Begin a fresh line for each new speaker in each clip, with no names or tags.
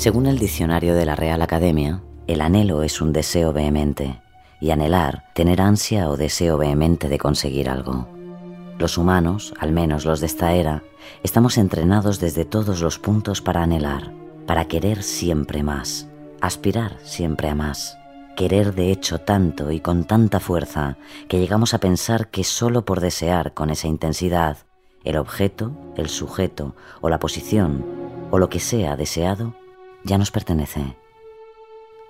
Según el diccionario de la Real Academia, el anhelo es un deseo vehemente, y anhelar, tener ansia o deseo vehemente de conseguir algo. Los humanos, al menos los de esta era, estamos entrenados desde todos los puntos para anhelar, para querer siempre más, aspirar siempre a más, querer de hecho tanto y con tanta fuerza que llegamos a pensar que solo por desear con esa intensidad el objeto, el sujeto o la posición o lo que sea deseado ya nos pertenece.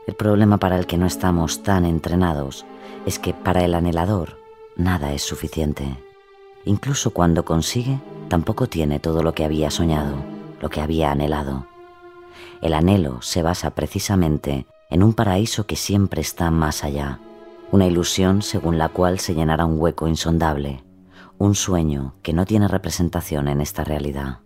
El problema para el que no estamos tan entrenados es que para el anhelador nada es suficiente. Incluso cuando consigue, tampoco tiene todo lo que había soñado, lo que había anhelado. El anhelo se basa precisamente en un paraíso que siempre está más allá, una ilusión según la cual se llenará un hueco insondable, un sueño que no tiene representación en esta realidad,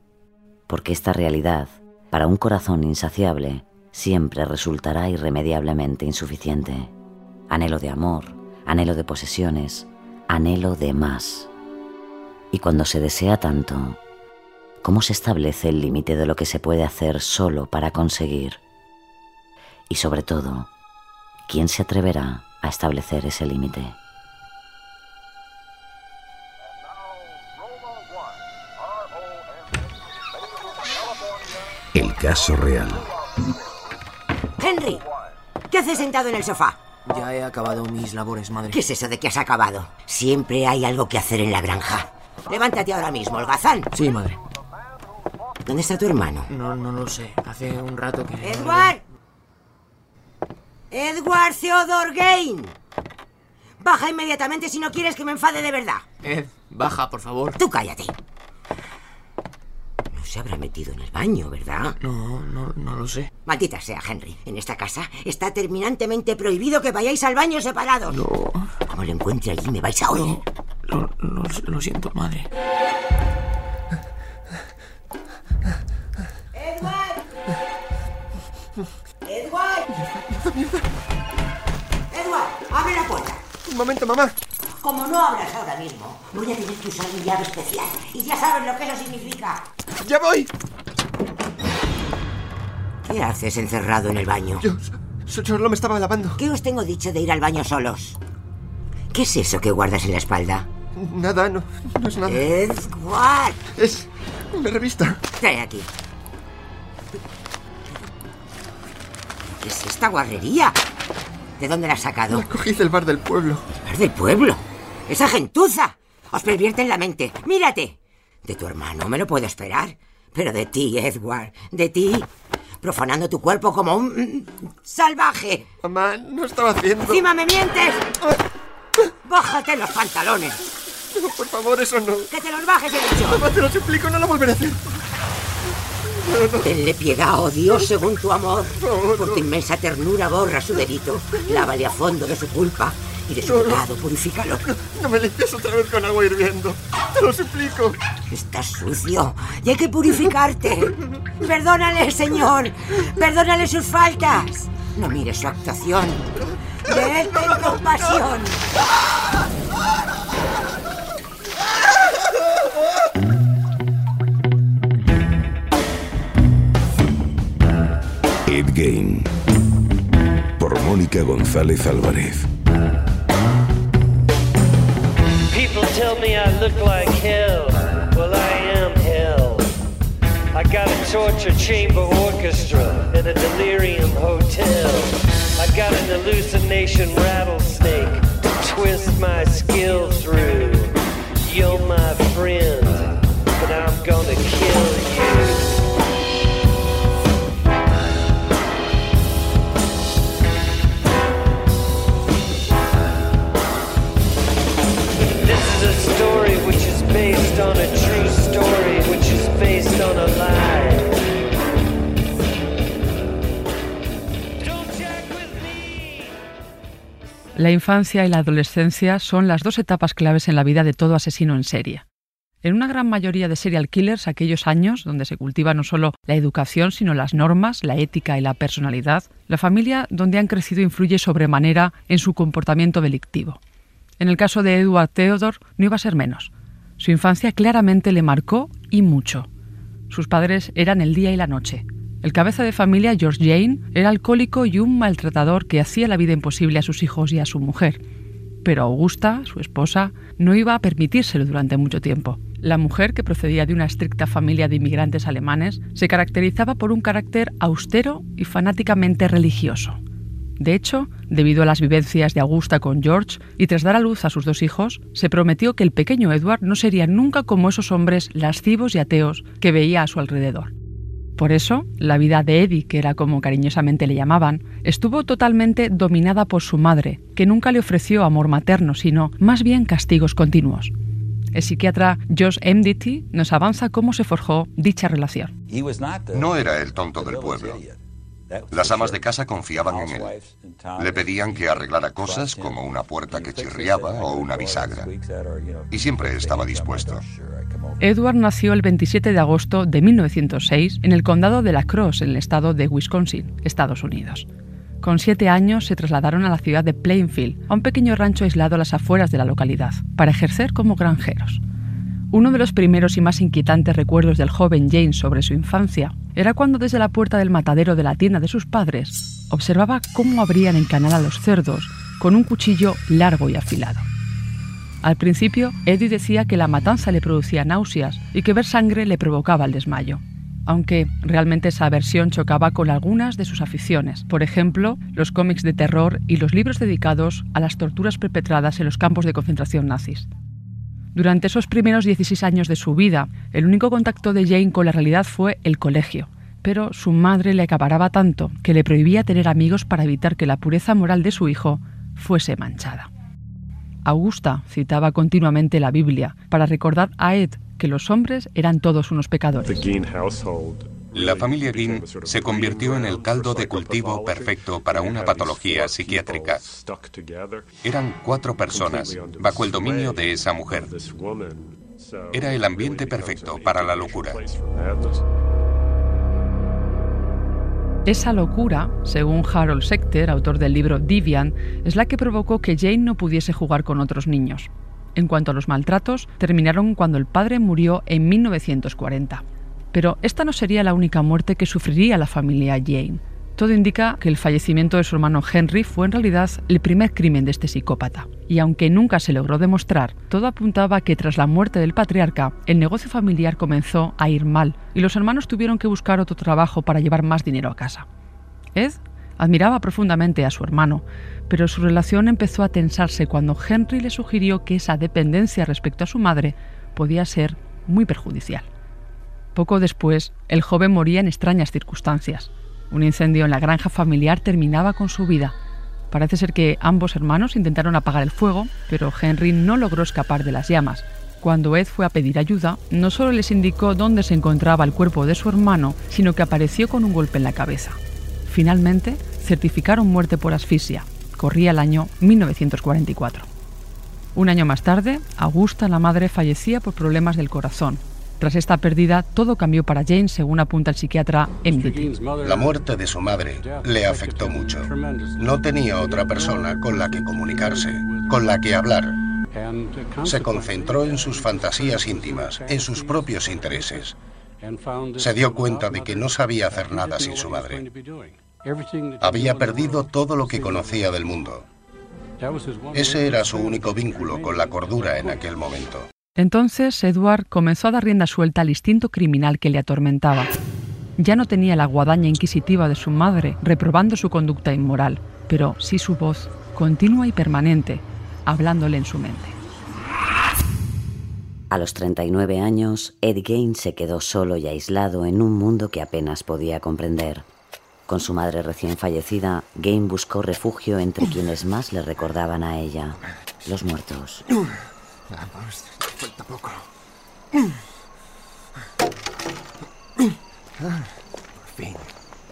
porque esta realidad para un corazón insaciable siempre resultará irremediablemente insuficiente. Anhelo de amor, anhelo de posesiones, anhelo de más. Y cuando se desea tanto, ¿cómo se establece el límite de lo que se puede hacer solo para conseguir? Y sobre todo, ¿quién se atreverá a establecer ese límite?
El caso real.
Henry, ¿qué haces sentado en el sofá?
Ya he acabado mis labores, madre.
¿Qué es eso de que has acabado? Siempre hay algo que hacer en la granja. Levántate ahora mismo, holgazán.
Sí, madre.
¿Dónde está tu hermano?
No, no lo sé. Hace un rato que...
¡Edward! ¡Edward Theodore Gain! Baja inmediatamente si no quieres que me enfade de verdad.
Ed, baja, por favor.
Tú cállate. No se habrá metido en el baño, ¿verdad?
No, no, no lo sé.
Maldita sea, Henry. En esta casa está terminantemente prohibido que vayáis al baño separados.
No,
Como lo encuentre allí, me vais a oír.
lo, lo, lo siento, madre.
¡Edward! ¡Edward! ¡Edward! ¡Abre la puerta!
Un momento, mamá.
Como no abras ahora mismo, voy a tener que usar mi llave especial. Y ya sabes lo que eso significa.
¡Ya voy!
¿Qué haces encerrado en el baño?
Yo so- solo me estaba lavando.
¿Qué os tengo dicho de ir al baño solos? ¿Qué es eso que guardas en la espalda?
Nada, no, no es nada.
Edward,
Es una revista.
trae aquí. ¿Qué es esta guarrería? ¿De dónde la has sacado?
La cogí del bar del pueblo.
¡Es del pueblo! ¡Esa gentuza! ¡Os pervierte en la mente! ¡Mírate! De tu hermano me lo puedo esperar. Pero de ti, Edward, de ti, profanando tu cuerpo como un mm, salvaje.
Mamá, no estaba haciendo...
¡Encima me mientes! ¡Bájate los pantalones!
No, por favor, eso no.
¡Que te los bajes, he dicho!
Mamá, te lo suplico, no lo volveré a hacer.
Tenle piedad, oh Dios, según tu amor. Por tu inmensa ternura borra su delito. Lávale a fondo de su culpa y de su pecado, purifícalo.
No me limpies otra vez con agua hirviendo. Te lo suplico.
Estás sucio y hay que purificarte. Perdónale, Señor. Perdónale sus faltas. No mires su actuación. De él ten compasión.
Ed Game. Por Mónica González Álvarez.
People tell me I look like hell. Well, I am hell. I got a torture chamber orchestra and a delirium hotel. I got an hallucination rattlesnake to twist my skill through. You're my friend,
La infancia y la adolescencia son las dos etapas claves en la vida de todo asesino en serie. En una gran mayoría de serial killers, aquellos años donde se cultiva no solo la educación, sino las normas, la ética y la personalidad, la familia donde han crecido influye sobremanera en su comportamiento delictivo. En el caso de Edward Theodore no iba a ser menos. Su infancia claramente le marcó y mucho. Sus padres eran el día y la noche. El cabeza de familia, George Jane, era alcohólico y un maltratador que hacía la vida imposible a sus hijos y a su mujer. Pero Augusta, su esposa, no iba a permitírselo durante mucho tiempo. La mujer, que procedía de una estricta familia de inmigrantes alemanes, se caracterizaba por un carácter austero y fanáticamente religioso. De hecho, debido a las vivencias de Augusta con George y tras dar a luz a sus dos hijos, se prometió que el pequeño Edward no sería nunca como esos hombres lascivos y ateos que veía a su alrededor. Por eso, la vida de Eddie, que era como cariñosamente le llamaban, estuvo totalmente dominada por su madre, que nunca le ofreció amor materno, sino más bien castigos continuos. El psiquiatra Josh Mdt nos avanza cómo se forjó dicha relación.
No era el tonto del pueblo. Las amas de casa confiaban en él. Le pedían que arreglara cosas como una puerta que chirriaba o una bisagra. Y siempre estaba dispuesto.
Edward nació el 27 de agosto de 1906 en el condado de La Crosse, en el estado de Wisconsin, Estados Unidos. Con siete años se trasladaron a la ciudad de Plainfield, a un pequeño rancho aislado a las afueras de la localidad, para ejercer como granjeros. Uno de los primeros y más inquietantes recuerdos del joven James sobre su infancia era cuando desde la puerta del matadero de la tienda de sus padres observaba cómo abrían en canal a los cerdos con un cuchillo largo y afilado. Al principio, Eddie decía que la matanza le producía náuseas y que ver sangre le provocaba el desmayo aunque realmente esa versión chocaba con algunas de sus aficiones, por ejemplo, los cómics de terror y los libros dedicados a las torturas perpetradas en los campos de concentración nazis. Durante esos primeros 16 años de su vida, el único contacto de Jane con la realidad fue el colegio, pero su madre le acaparaba tanto que le prohibía tener amigos para evitar que la pureza moral de su hijo fuese manchada. Augusta citaba continuamente la Biblia para recordar a Ed que los hombres eran todos unos pecadores.
La familia Ginn se convirtió en el caldo de cultivo perfecto para una patología psiquiátrica. Eran cuatro personas bajo el dominio de esa mujer. Era el ambiente perfecto para la locura.
Esa locura, según Harold Secter, autor del libro Divian, es la que provocó que Jane no pudiese jugar con otros niños. En cuanto a los maltratos, terminaron cuando el padre murió en 1940. Pero esta no sería la única muerte que sufriría la familia Jane. Todo indica que el fallecimiento de su hermano Henry fue en realidad el primer crimen de este psicópata. Y aunque nunca se logró demostrar, todo apuntaba que tras la muerte del patriarca, el negocio familiar comenzó a ir mal y los hermanos tuvieron que buscar otro trabajo para llevar más dinero a casa. Ed admiraba profundamente a su hermano, pero su relación empezó a tensarse cuando Henry le sugirió que esa dependencia respecto a su madre podía ser muy perjudicial. Poco después, el joven moría en extrañas circunstancias. Un incendio en la granja familiar terminaba con su vida. Parece ser que ambos hermanos intentaron apagar el fuego, pero Henry no logró escapar de las llamas. Cuando Ed fue a pedir ayuda, no solo les indicó dónde se encontraba el cuerpo de su hermano, sino que apareció con un golpe en la cabeza. Finalmente, certificaron muerte por asfixia, corría el año 1944. Un año más tarde, Augusta, la madre, fallecía por problemas del corazón. Tras esta pérdida, todo cambió para Jane, según apunta el psiquiatra Emily.
La muerte de su madre le afectó mucho. No tenía otra persona con la que comunicarse, con la que hablar. Se concentró en sus fantasías íntimas, en sus propios intereses. Se dio cuenta de que no sabía hacer nada sin su madre. Había perdido todo lo que conocía del mundo. Ese era su único vínculo con la cordura en aquel momento.
Entonces Edward comenzó a dar rienda suelta al instinto criminal que le atormentaba. Ya no tenía la guadaña inquisitiva de su madre, reprobando su conducta inmoral, pero sí su voz, continua y permanente, hablándole en su mente.
A los 39 años, Ed Gain se quedó solo y aislado en un mundo que apenas podía comprender. Con su madre recién fallecida, Game buscó refugio entre quienes más le recordaban a ella, los muertos.
Vamos, poco. Por fin,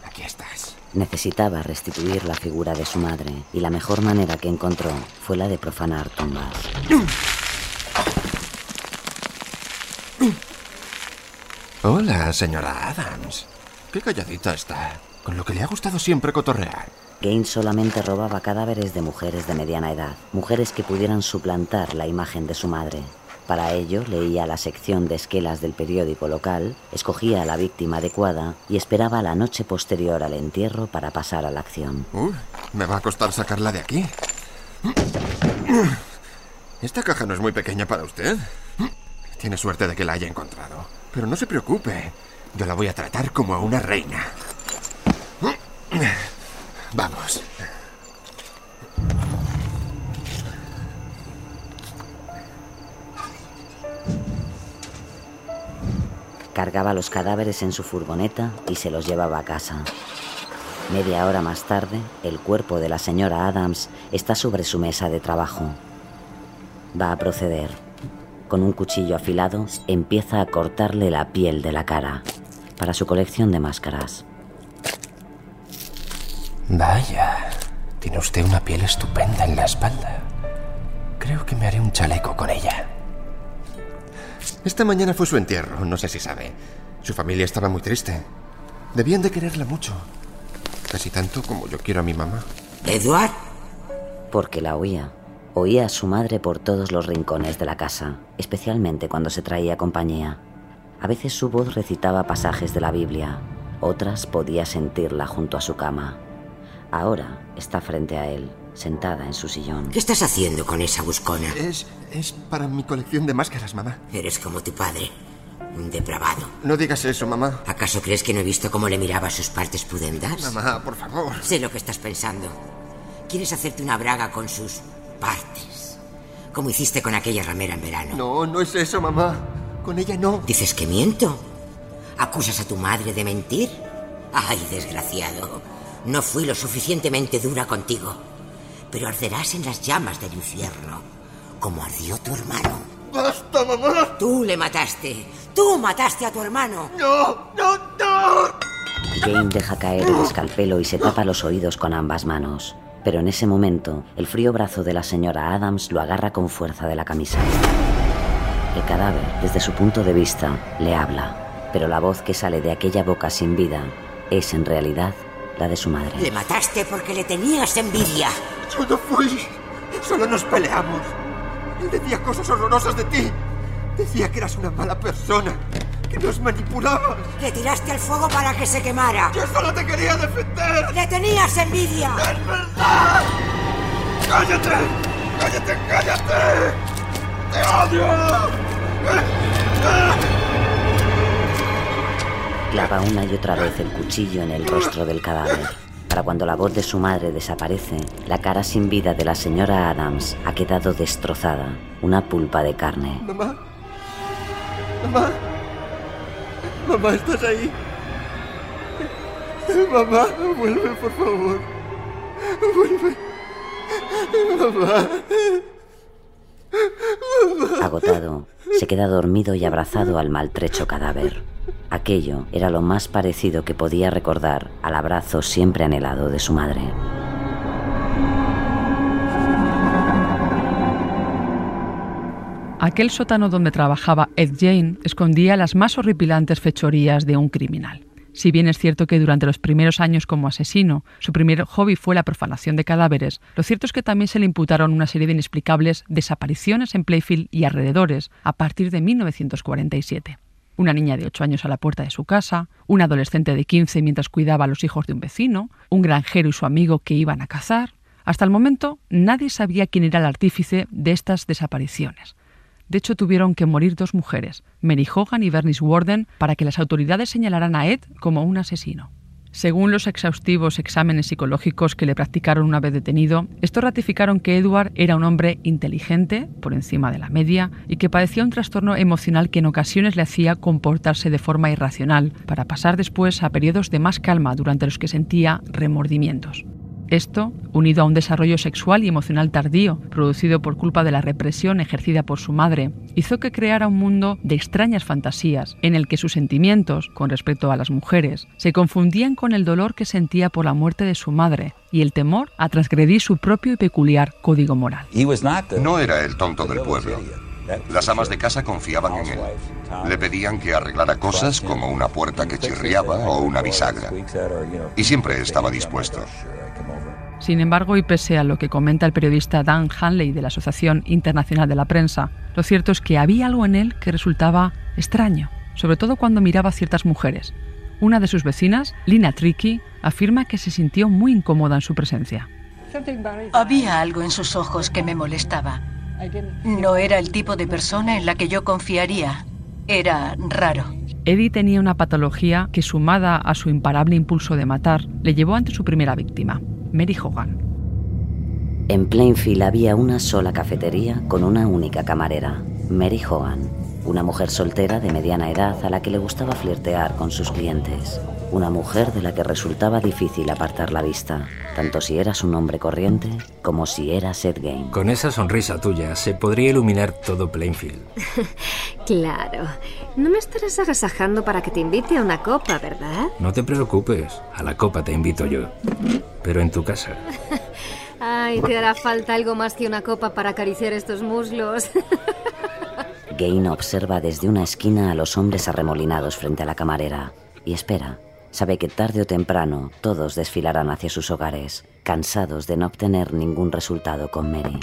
aquí estás.
Necesitaba restituir la figura de su madre y la mejor manera que encontró fue la de profanar tumbas.
Hola, señora Adams. Qué calladita está. Con lo que le ha gustado siempre cotorrear.
Gaines solamente robaba cadáveres de mujeres de mediana edad, mujeres que pudieran suplantar la imagen de su madre. Para ello leía la sección de esquelas del periódico local, escogía a la víctima adecuada y esperaba la noche posterior al entierro para pasar a la acción.
Me va a costar sacarla de aquí. Esta caja no es muy pequeña para usted. Tiene suerte de que la haya encontrado. Pero no se preocupe. Yo la voy a tratar como a una reina. Vamos.
Cargaba los cadáveres en su furgoneta y se los llevaba a casa. Media hora más tarde, el cuerpo de la señora Adams está sobre su mesa de trabajo. Va a proceder. Con un cuchillo afilado, empieza a cortarle la piel de la cara para su colección de máscaras.
Vaya, tiene usted una piel estupenda en la espalda. Creo que me haré un chaleco con ella. Esta mañana fue su entierro, no sé si sabe. Su familia estaba muy triste. Debían de quererla mucho. Casi tanto como yo quiero a mi mamá.
¿Edward?
Porque la oía. Oía a su madre por todos los rincones de la casa, especialmente cuando se traía compañía. A veces su voz recitaba pasajes de la Biblia, otras podía sentirla junto a su cama. Ahora está frente a él, sentada en su sillón.
¿Qué estás haciendo con esa buscona?
Es, es para mi colección de máscaras, mamá.
Eres como tu padre, un depravado.
No digas eso, mamá.
¿Acaso crees que no he visto cómo le miraba sus partes pudendas?
Mamá, por favor.
Sé lo que estás pensando. Quieres hacerte una braga con sus partes. Como hiciste con aquella ramera en verano.
No, no es eso, mamá. Con ella no.
¿Dices que miento? ¿Acusas a tu madre de mentir? Ay, desgraciado. No fui lo suficientemente dura contigo. Pero arderás en las llamas del infierno, como ardió tu hermano.
¡Basta, mamá!
Tú le mataste. Tú mataste a tu hermano.
¡No! ¡No! ¡No!
Jane deja caer el escalpelo y se tapa los oídos con ambas manos. Pero en ese momento, el frío brazo de la señora Adams lo agarra con fuerza de la camisa. El cadáver, desde su punto de vista, le habla, pero la voz que sale de aquella boca sin vida es en realidad la de su madre.
Le mataste porque le tenías envidia.
Yo no fui. Solo nos peleamos. Él decía cosas horrorosas de ti. Decía que eras una mala persona. Que nos manipulabas.
Le tiraste al fuego para que se quemara.
Yo solo te quería defender.
Le tenías envidia.
¡Es verdad! ¡Cállate! ¡Cállate, cállate! ¡Te odio!
Clava una y otra vez el cuchillo en el rostro del cadáver. Para cuando la voz de su madre desaparece, la cara sin vida de la señora Adams ha quedado destrozada, una pulpa de carne.
Mamá. Mamá. Mamá, ¿estás ahí? Mamá, vuelve, por favor. Vuelve. Mamá.
Agotado, se queda dormido y abrazado al maltrecho cadáver. Aquello era lo más parecido que podía recordar al abrazo siempre anhelado de su madre.
Aquel sótano donde trabajaba Ed Jane escondía las más horripilantes fechorías de un criminal. Si bien es cierto que durante los primeros años como asesino su primer hobby fue la profanación de cadáveres, lo cierto es que también se le imputaron una serie de inexplicables desapariciones en Playfield y alrededores a partir de 1947. Una niña de 8 años a la puerta de su casa, un adolescente de 15 mientras cuidaba a los hijos de un vecino, un granjero y su amigo que iban a cazar. Hasta el momento nadie sabía quién era el artífice de estas desapariciones. De hecho, tuvieron que morir dos mujeres, Mary Hogan y Bernice Warden, para que las autoridades señalaran a Ed como un asesino. Según los exhaustivos exámenes psicológicos que le practicaron una vez detenido, estos ratificaron que Edward era un hombre inteligente, por encima de la media, y que padecía un trastorno emocional que en ocasiones le hacía comportarse de forma irracional, para pasar después a periodos de más calma durante los que sentía remordimientos. Esto, unido a un desarrollo sexual y emocional tardío, producido por culpa de la represión ejercida por su madre, hizo que creara un mundo de extrañas fantasías, en el que sus sentimientos, con respecto a las mujeres, se confundían con el dolor que sentía por la muerte de su madre y el temor a transgredir su propio y peculiar código moral.
No era el tonto del pueblo. Las amas de casa confiaban en él. Le pedían que arreglara cosas como una puerta que chirriaba o una bisagra. Y siempre estaba dispuesto.
Sin embargo, y pese a lo que comenta el periodista Dan Hanley de la Asociación Internacional de la Prensa, lo cierto es que había algo en él que resultaba extraño, sobre todo cuando miraba a ciertas mujeres. Una de sus vecinas, Lina Tricky, afirma que se sintió muy incómoda en su presencia.
Había algo en sus ojos que me molestaba. No era el tipo de persona en la que yo confiaría. Era raro.
Eddie tenía una patología que, sumada a su imparable impulso de matar, le llevó ante su primera víctima, Mary Hogan.
En Plainfield había una sola cafetería con una única camarera, Mary Hogan, una mujer soltera de mediana edad a la que le gustaba flirtear con sus clientes. Una mujer de la que resultaba difícil apartar la vista, tanto si eras un hombre corriente como si eras Ed Gain.
Con esa sonrisa tuya se podría iluminar todo Plainfield.
claro. No me estarás agasajando para que te invite a una copa, ¿verdad?
No te preocupes, a la copa te invito yo. Pero en tu casa.
Ay, te hará falta algo más que una copa para acariciar estos muslos.
Gain observa desde una esquina a los hombres arremolinados frente a la camarera y espera. Sabe que tarde o temprano todos desfilarán hacia sus hogares, cansados de no obtener ningún resultado con Mary.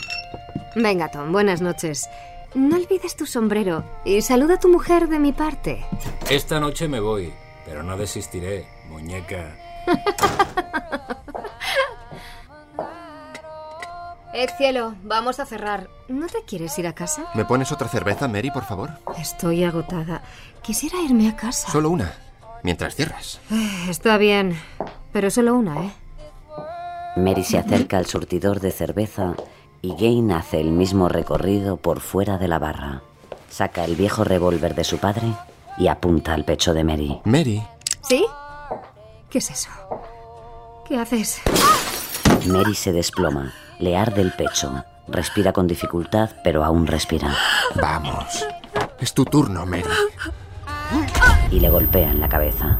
Venga, Tom, buenas noches. No olvides tu sombrero y saluda a tu mujer de mi parte.
Esta noche me voy, pero no desistiré, muñeca.
Eh, cielo, vamos a cerrar. ¿No te quieres ir a casa?
¿Me pones otra cerveza, Mary, por favor?
Estoy agotada. Quisiera irme a casa.
Solo una, mientras cierras.
Eh, Está bien, pero solo una, ¿eh?
Mary se acerca al surtidor de cerveza y Gain hace el mismo recorrido por fuera de la barra. Saca el viejo revólver de su padre y apunta al pecho de Mary.
Mary.
¿Sí? ¿Qué es eso? ¿Qué haces?
Mary se desploma, le arde el pecho, respira con dificultad, pero aún respira.
Vamos. Es tu turno, Mary.
Y le golpea en la cabeza.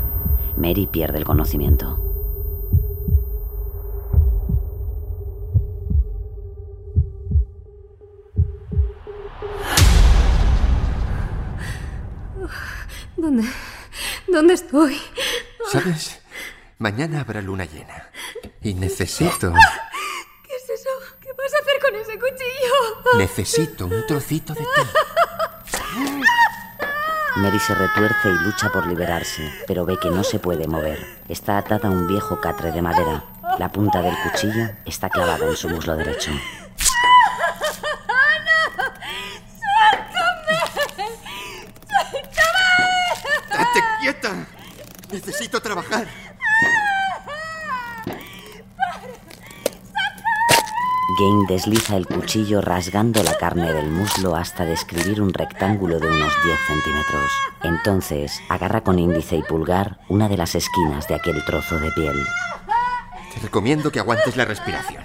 Mary pierde el conocimiento.
¿Dónde? ¿Dónde estoy?
¿Sabes? Mañana habrá luna llena. Y necesito...
¿Qué es eso? ¿Qué vas a hacer con ese cuchillo?
Necesito un trocito de ti.
Mary se retuerce y lucha por liberarse, pero ve que no se puede mover. Está atada a un viejo catre de madera. La punta del cuchillo está clavada en su muslo derecho.
¡Date quieta! Necesito trabajar.
Gain desliza el cuchillo rasgando la carne del muslo hasta describir un rectángulo de unos 10 centímetros. Entonces agarra con índice y pulgar una de las esquinas de aquel trozo de piel.
Te recomiendo que aguantes la respiración.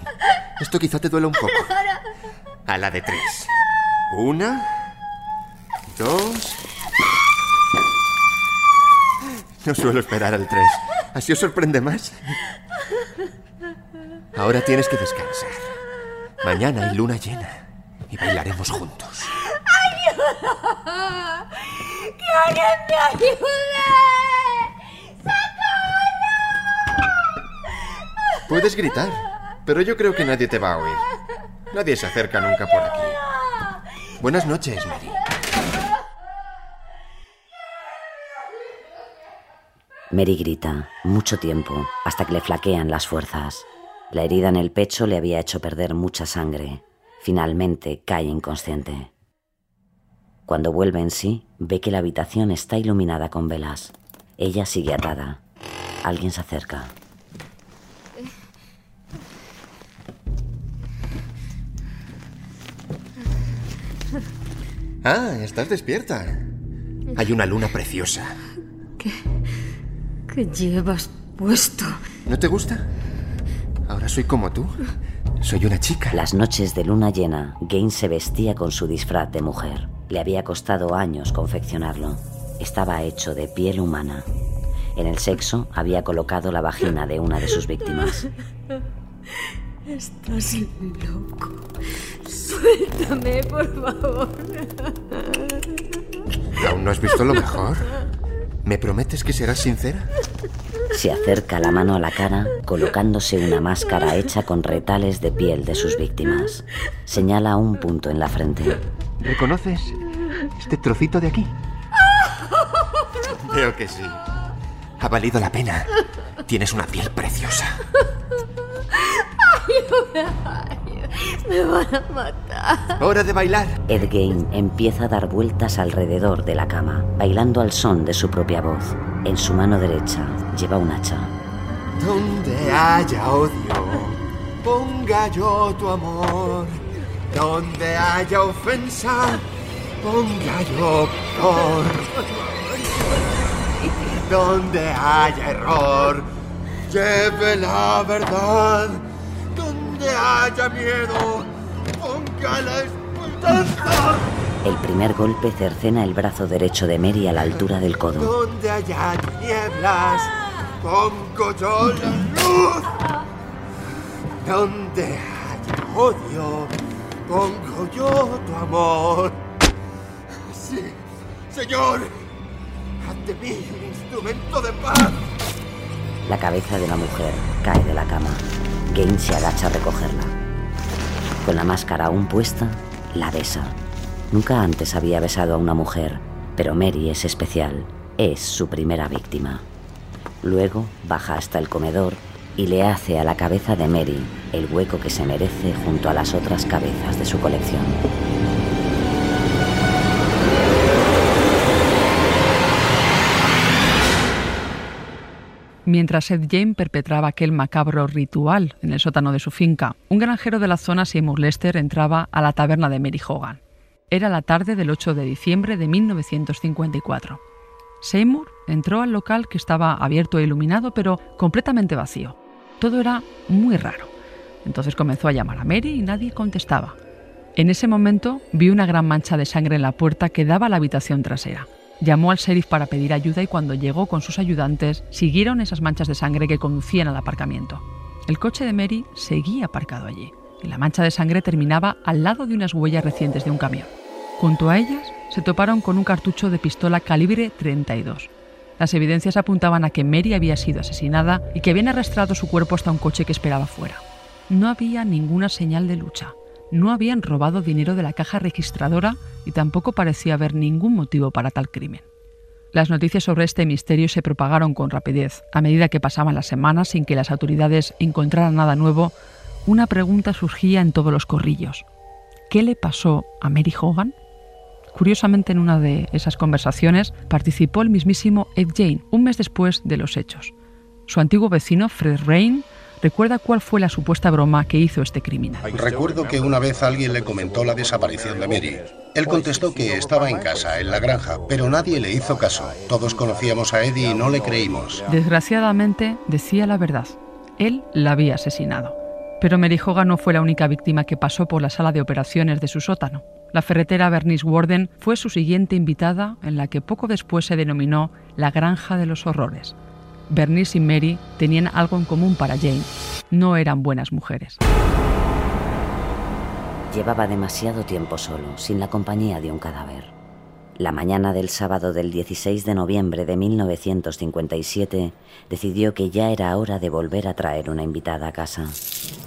Esto quizá te duela un poco. A la de tres. Una. Dos. No suelo esperar al tres. ¿Así os sorprende más? Ahora tienes que descansar. Mañana hay luna llena y bailaremos juntos.
¡Ayuda! ¡Que alguien me ayude!
Puedes gritar, pero yo creo que nadie te va a oír. Nadie se acerca nunca por aquí. Buenas noches, Mary.
Mary grita, mucho tiempo, hasta que le flaquean las fuerzas. La herida en el pecho le había hecho perder mucha sangre. Finalmente cae inconsciente. Cuando vuelve en sí, ve que la habitación está iluminada con velas. Ella sigue atada. Alguien se acerca.
Ah, estás despierta. Hay una luna preciosa.
¿Qué llevas puesto?
¿No te gusta? Ahora soy como tú. Soy una chica.
Las noches de luna llena, Gaines se vestía con su disfraz de mujer. Le había costado años confeccionarlo. Estaba hecho de piel humana. En el sexo había colocado la vagina de una de sus víctimas.
Estás loco. Suéltame, por favor.
¿Aún no has visto lo mejor? ¿Me prometes que serás sincera?
Se acerca la mano a la cara colocándose una máscara hecha con retales de piel de sus víctimas. Señala un punto en la frente.
¿Reconoces este trocito de aquí? Creo que sí. Ha valido la pena. Tienes una piel preciosa.
Me van a matar.
Hora de bailar.
Ed Gein empieza a dar vueltas alrededor de la cama, bailando al son de su propia voz. En su mano derecha lleva un hacha.
Donde haya odio, ponga yo tu amor. Donde haya ofensa, ponga yo por. Donde haya error, lleve la verdad. Donde haya miedo, ponga la esperanza.
El primer golpe cercena el brazo derecho de Mary a la altura del codo.
Donde haya tinieblas, pongo yo la luz. Donde haya odio, pongo yo tu amor. Sí, Señor, de mí un instrumento de paz.
La cabeza de la mujer cae de la cama. Gaines se agacha a recogerla. Con la máscara aún puesta, la besa. Nunca antes había besado a una mujer, pero Mary es especial. Es su primera víctima. Luego baja hasta el comedor y le hace a la cabeza de Mary el hueco que se merece junto a las otras cabezas de su colección.
Mientras Ed Jane perpetraba aquel macabro ritual en el sótano de su finca, un granjero de la zona, Seymour Lester, entraba a la taberna de Mary Hogan. Era la tarde del 8 de diciembre de 1954. Seymour entró al local que estaba abierto e iluminado, pero completamente vacío. Todo era muy raro. Entonces comenzó a llamar a Mary y nadie contestaba. En ese momento vio una gran mancha de sangre en la puerta que daba a la habitación trasera. Llamó al sheriff para pedir ayuda y cuando llegó con sus ayudantes siguieron esas manchas de sangre que conducían al aparcamiento. El coche de Mary seguía aparcado allí y la mancha de sangre terminaba al lado de unas huellas recientes de un camión. Junto a ellas se toparon con un cartucho de pistola calibre 32. Las evidencias apuntaban a que Mary había sido asesinada y que habían arrastrado su cuerpo hasta un coche que esperaba fuera. No había ninguna señal de lucha. No habían robado dinero de la caja registradora y tampoco parecía haber ningún motivo para tal crimen. Las noticias sobre este misterio se propagaron con rapidez. A medida que pasaban las semanas sin que las autoridades encontraran nada nuevo, una pregunta surgía en todos los corrillos. ¿Qué le pasó a Mary Hogan? Curiosamente, en una de esas conversaciones participó el mismísimo Ed Jane, un mes después de los hechos. Su antiguo vecino, Fred Rain, recuerda cuál fue la supuesta broma que hizo este criminal.
Recuerdo que una vez alguien le comentó la desaparición de Mary. Él contestó que estaba en casa, en la granja, pero nadie le hizo caso. Todos conocíamos a Eddie y no le creímos.
Desgraciadamente, decía la verdad. Él la había asesinado. Pero Mary Hogan no fue la única víctima que pasó por la sala de operaciones de su sótano. La ferretera Bernice Warden fue su siguiente invitada, en la que poco después se denominó la Granja de los Horrores. Bernice y Mary tenían algo en común para Jane. No eran buenas mujeres.
Llevaba demasiado tiempo solo, sin la compañía de un cadáver. La mañana del sábado del 16 de noviembre de 1957 decidió que ya era hora de volver a traer una invitada a casa.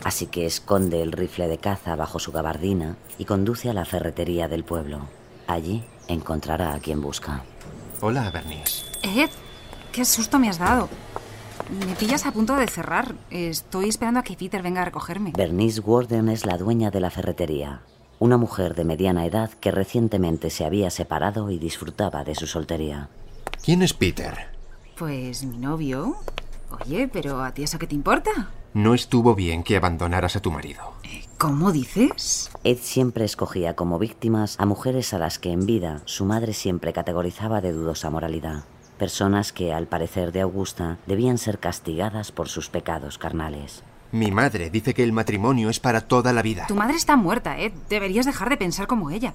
Así que esconde el rifle de caza bajo su gabardina y conduce a la ferretería del pueblo. Allí encontrará a quien busca.
Hola, Bernice.
Ed, qué susto me has dado. Me pillas a punto de cerrar. Estoy esperando a que Peter venga a recogerme.
Bernice Warden es la dueña de la ferretería, una mujer de mediana edad que recientemente se había separado y disfrutaba de su soltería.
¿Quién es Peter?
Pues mi novio. Oye, pero ¿a ti eso qué te importa?
No estuvo bien que abandonaras a tu marido.
¿Cómo dices?
Ed siempre escogía como víctimas a mujeres a las que en vida su madre siempre categorizaba de dudosa moralidad. Personas que, al parecer de Augusta, debían ser castigadas por sus pecados carnales.
Mi madre dice que el matrimonio es para toda la vida.
Tu madre está muerta, ¿eh? Deberías dejar de pensar como ella.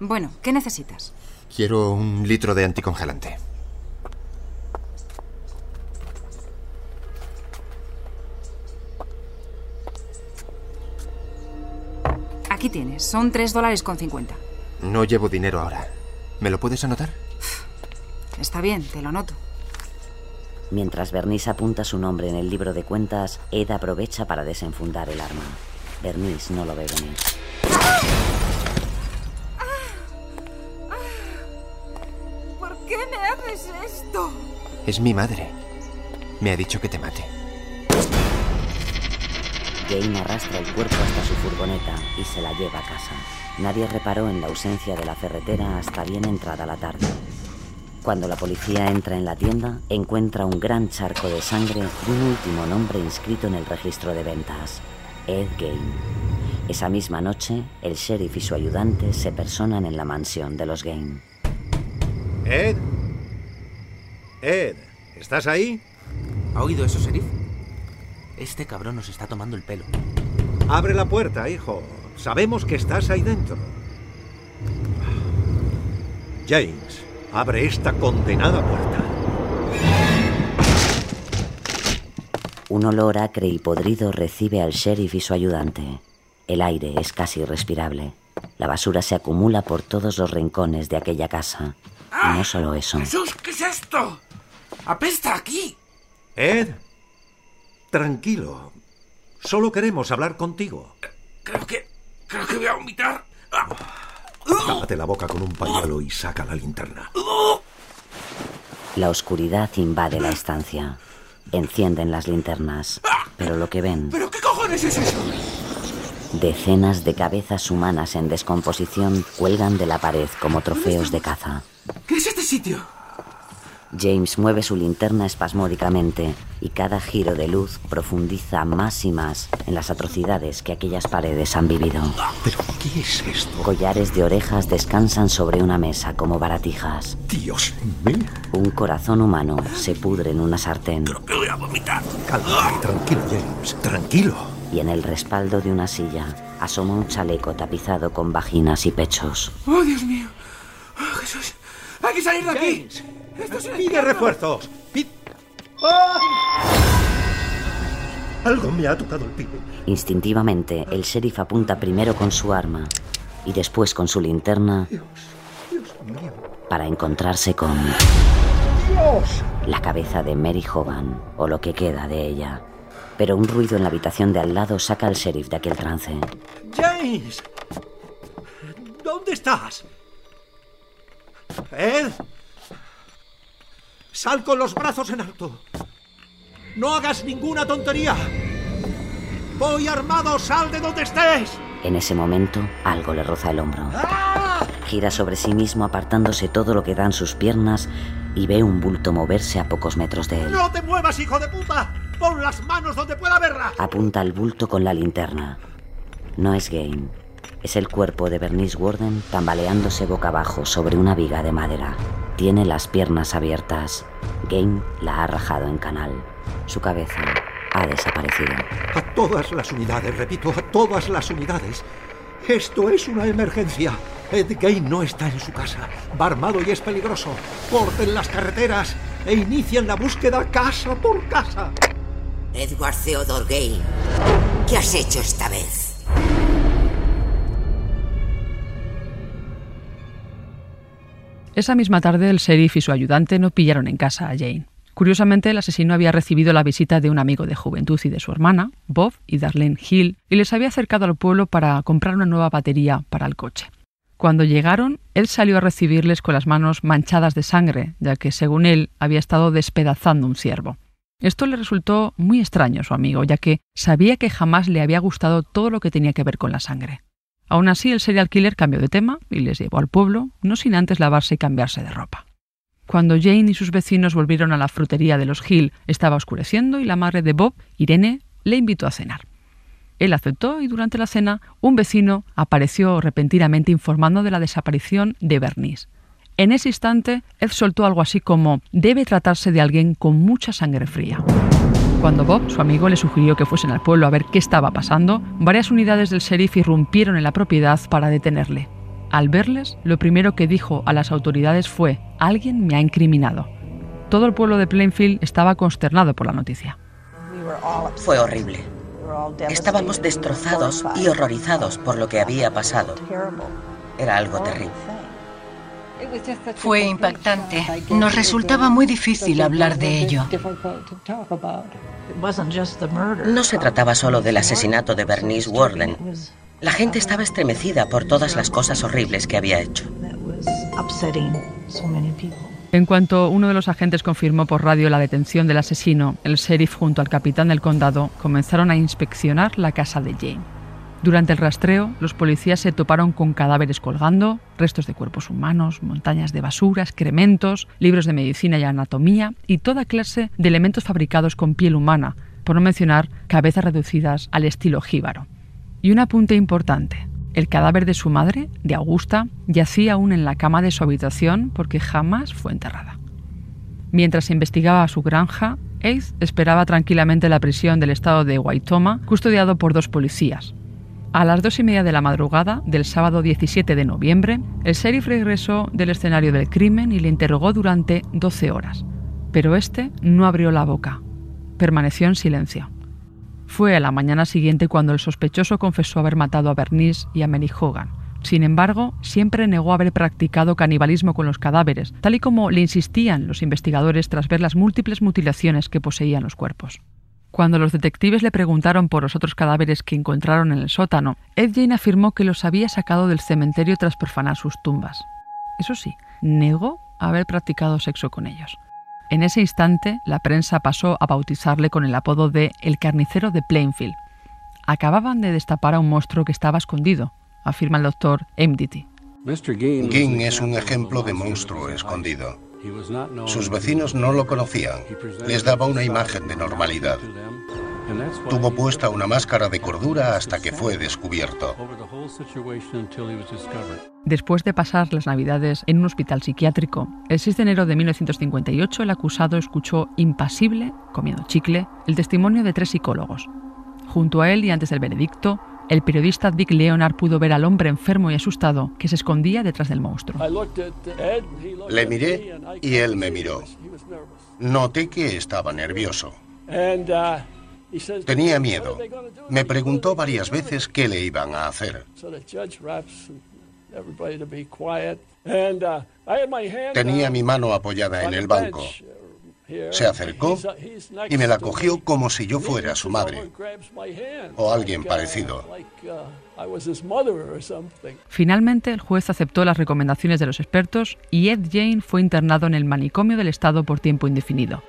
Bueno, ¿qué necesitas?
Quiero un litro de anticongelante.
Aquí tienes, son tres dólares con 50.
No llevo dinero ahora. ¿Me lo puedes anotar?
Está bien, te lo anoto.
Mientras Bernice apunta su nombre en el libro de cuentas, Ed aprovecha para desenfundar el arma. Bernice no lo ve venir.
¿Por qué me haces esto?
Es mi madre. Me ha dicho que te mate.
Jane arrastra el cuerpo hasta su furgoneta y se la lleva a casa. Nadie reparó en la ausencia de la ferretera hasta bien entrada la tarde. Cuando la policía entra en la tienda, encuentra un gran charco de sangre y un último nombre inscrito en el registro de ventas, Ed Gain. Esa misma noche, el sheriff y su ayudante se personan en la mansión de los Gain.
Ed. Ed, ¿estás ahí?
¿Ha oído eso, sheriff? Este cabrón nos está tomando el pelo.
Abre la puerta, hijo. Sabemos que estás ahí dentro. James, abre esta condenada puerta.
Un olor acre y podrido recibe al sheriff y su ayudante. El aire es casi irrespirable. La basura se acumula por todos los rincones de aquella casa. Y no solo eso.
¡Jesús, qué es esto! ¡Apesta aquí!
Ed, tranquilo. Solo queremos hablar contigo.
Creo que. Creo que voy a vomitar.
Tápate la boca con un pañuelo y saca la linterna.
La oscuridad invade la estancia. Encienden las linternas, pero lo que ven,
¿Pero qué cojones es eso?
decenas de cabezas humanas en descomposición cuelgan de la pared como trofeos de caza.
¿Qué es este sitio?
James mueve su linterna espasmódicamente y cada giro de luz profundiza más y más en las atrocidades que aquellas paredes han vivido.
¿Pero qué es esto?
Collares de orejas descansan sobre una mesa como baratijas.
Dios mío.
Un corazón humano se pudre en una sartén.
Creo que voy a vomitar.
Cálmate, tranquilo, James. Tranquilo.
Y en el respaldo de una silla asoma un chaleco tapizado con vaginas y pechos.
¡Oh, Dios mío! ¡Oh, Jesús! ¡Hay que salir de aquí! ¡Esto es
Pide refuerzos. Pide... Algo me ha tocado el pie.
Instintivamente, el sheriff apunta primero con su arma y después con su linterna para encontrarse con
¡Dios!
la cabeza de Mary Hovan o lo que queda de ella. Pero un ruido en la habitación de al lado saca al sheriff de aquel trance.
James. ¿Dónde estás? Ed. Sal con los brazos en alto. No hagas ninguna tontería. Voy armado, sal de donde estés.
En ese momento, algo le roza el hombro. Gira sobre sí mismo apartándose todo lo que dan sus piernas y ve un bulto moverse a pocos metros de él.
¡No te muevas, hijo de puta! ¡Pon las manos donde pueda verlas!
Apunta al bulto con la linterna. No es Gain. Es el cuerpo de Bernice Warden tambaleándose boca abajo sobre una viga de madera. Tiene las piernas abiertas. Gain la ha rajado en canal. Su cabeza ha desaparecido.
A todas las unidades, repito, a todas las unidades. Esto es una emergencia. Ed Gain no está en su casa. Va armado y es peligroso. Corten las carreteras e inicien la búsqueda casa por casa.
Edward Theodore Gay, ¿qué has hecho esta vez?
Esa misma tarde el sheriff y su ayudante no pillaron en casa a Jane. Curiosamente, el asesino había recibido la visita de un amigo de juventud y de su hermana, Bob y Darlene Hill, y les había acercado al pueblo para comprar una nueva batería para el coche. Cuando llegaron, él salió a recibirles con las manos manchadas de sangre, ya que, según él, había estado despedazando un ciervo. Esto le resultó muy extraño a su amigo, ya que sabía que jamás le había gustado todo lo que tenía que ver con la sangre. Aún así, el serial killer cambió de tema y les llevó al pueblo, no sin antes lavarse y cambiarse de ropa. Cuando Jane y sus vecinos volvieron a la frutería de los Hill, estaba oscureciendo y la madre de Bob, Irene, le invitó a cenar. Él aceptó y durante la cena un vecino apareció repentinamente informando de la desaparición de Bernice. En ese instante, Ed soltó algo así como debe tratarse de alguien con mucha sangre fría. Cuando Bob, su amigo, le sugirió que fuesen al pueblo a ver qué estaba pasando, varias unidades del sheriff irrumpieron en la propiedad para detenerle. Al verles, lo primero que dijo a las autoridades fue, alguien me ha incriminado. Todo el pueblo de Plainfield estaba consternado por la noticia.
Fue horrible. Estábamos destrozados y horrorizados por lo que había pasado. Era algo terrible.
Fue impactante. Nos resultaba muy difícil hablar de ello.
No se trataba solo del asesinato de Bernice Warden. La gente estaba estremecida por todas las cosas horribles que había hecho.
En cuanto uno de los agentes confirmó por radio la detención del asesino, el sheriff junto al capitán del condado comenzaron a inspeccionar la casa de Jane. Durante el rastreo, los policías se toparon con cadáveres colgando, restos de cuerpos humanos, montañas de basura, excrementos, libros de medicina y anatomía y toda clase de elementos fabricados con piel humana, por no mencionar cabezas reducidas al estilo jíbaro. Y un apunte importante. El cadáver de su madre, de Augusta, yacía aún en la cama de su habitación porque jamás fue enterrada. Mientras investigaba su granja, Ace esperaba tranquilamente la prisión del estado de Waitoma, custodiado por dos policías. A las dos y media de la madrugada del sábado 17 de noviembre, el sheriff regresó del escenario del crimen y le interrogó durante 12 horas. Pero este no abrió la boca. Permaneció en silencio. Fue a la mañana siguiente cuando el sospechoso confesó haber matado a Bernice y a Mary Hogan. Sin embargo, siempre negó haber practicado canibalismo con los cadáveres, tal y como le insistían los investigadores tras ver las múltiples mutilaciones que poseían los cuerpos. Cuando los detectives le preguntaron por los otros cadáveres que encontraron en el sótano, Ed Jane afirmó que los había sacado del cementerio tras profanar sus tumbas. Eso sí, negó haber practicado sexo con ellos. En ese instante, la prensa pasó a bautizarle con el apodo de El carnicero de Plainfield. Acababan de destapar a un monstruo que estaba escondido, afirma el doctor Emdity.
Ging es un ejemplo de monstruo escondido. Sus vecinos no lo conocían. Les daba una imagen de normalidad. Tuvo puesta una máscara de cordura hasta que fue descubierto.
Después de pasar las Navidades en un hospital psiquiátrico, el 6 de enero de 1958 el acusado escuchó impasible, comiendo chicle, el testimonio de tres psicólogos. Junto a él y antes del veredicto, el periodista Dick Leonard pudo ver al hombre enfermo y asustado que se escondía detrás del monstruo.
Le miré y él me miró. Noté que estaba nervioso. Tenía miedo. Me preguntó varias veces qué le iban a hacer. Tenía mi mano apoyada en el banco. Se acercó y me la cogió como si yo fuera su madre o alguien parecido.
Finalmente, el juez aceptó las recomendaciones de los expertos y Ed Jane fue internado en el manicomio del Estado por tiempo indefinido.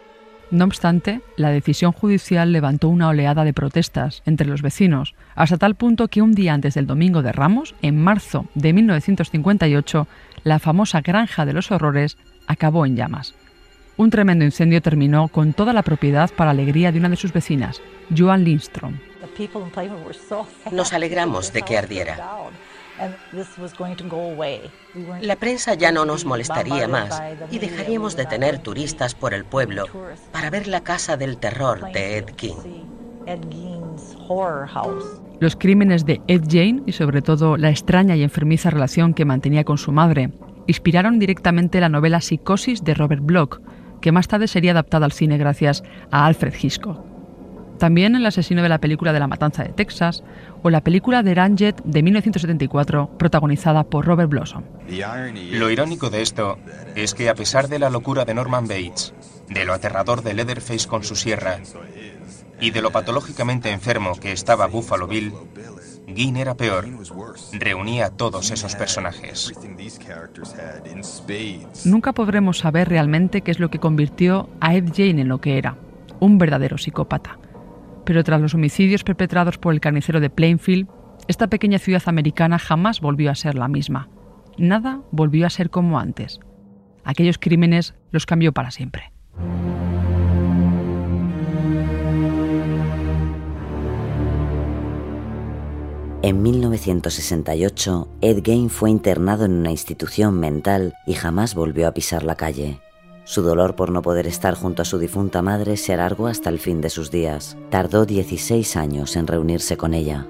No obstante, la decisión judicial levantó una oleada de protestas entre los vecinos, hasta tal punto que un día antes del Domingo de Ramos, en marzo de 1958, la famosa Granja de los Horrores acabó en llamas. Un tremendo incendio terminó con toda la propiedad para alegría de una de sus vecinas, Joan Lindstrom.
Nos alegramos de que ardiera. La prensa ya no nos molestaría más y dejaríamos de tener turistas por el pueblo para ver la casa del terror de Ed King.
Los crímenes de Ed Jane y sobre todo la extraña y enfermiza relación que mantenía con su madre inspiraron directamente la novela Psicosis de Robert Bloch, que más tarde sería adaptada al cine gracias a Alfred Hitchcock. También el asesino de la película de la matanza de Texas o la película de Ranjet de 1974 protagonizada por Robert Blossom.
Lo irónico de esto es que a pesar de la locura de Norman Bates, de lo aterrador de Leatherface con su sierra y de lo patológicamente enfermo que estaba Buffalo Bill, Gin era peor. Reunía a todos esos personajes.
Nunca podremos saber realmente qué es lo que convirtió a Ed Jane en lo que era, un verdadero psicópata. Pero tras los homicidios perpetrados por el carnicero de Plainfield, esta pequeña ciudad americana jamás volvió a ser la misma. Nada volvió a ser como antes. Aquellos crímenes los cambió para siempre.
En 1968, Ed Gein fue internado en una institución mental y jamás volvió a pisar la calle. Su dolor por no poder estar junto a su difunta madre se alargó hasta el fin de sus días. Tardó 16 años en reunirse con ella.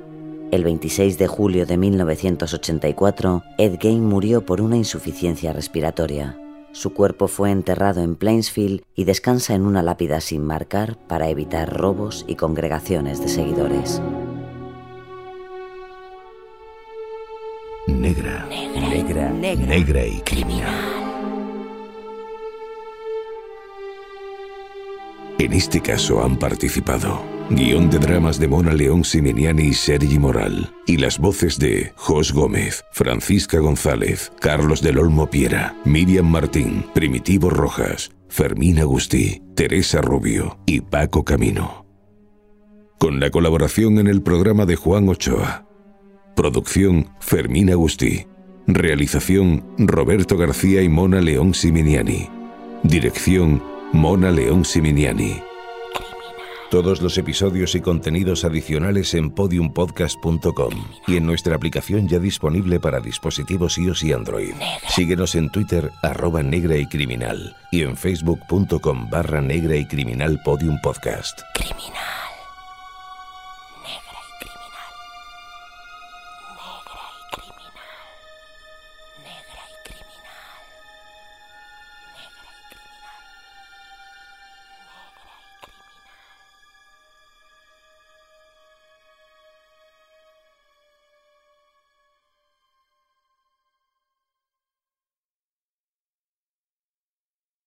El 26 de julio de 1984, Ed Gein murió por una insuficiencia respiratoria. Su cuerpo fue enterrado en Plainsfield y descansa en una lápida sin marcar para evitar robos y congregaciones de seguidores.
Negra.
Negra. Negra.
Negra y criminal. En este caso han participado guion de dramas de Mona León Siminiani y Sergi Moral, y las voces de Jos Gómez, Francisca González, Carlos del Olmo Piera, Miriam Martín, Primitivo Rojas, Fermín Agustí, Teresa Rubio y Paco Camino. Con la colaboración en el programa de Juan Ochoa. Producción Fermín Agustí. Realización Roberto García y Mona León Siminiani. Dirección Mona León Siminiani. Todos los episodios y contenidos adicionales en podiumpodcast.com y en nuestra aplicación ya disponible para dispositivos iOS y Android. Síguenos en Twitter arroba negra y criminal y en facebook.com barra negra y criminal podium podcast.
Criminal.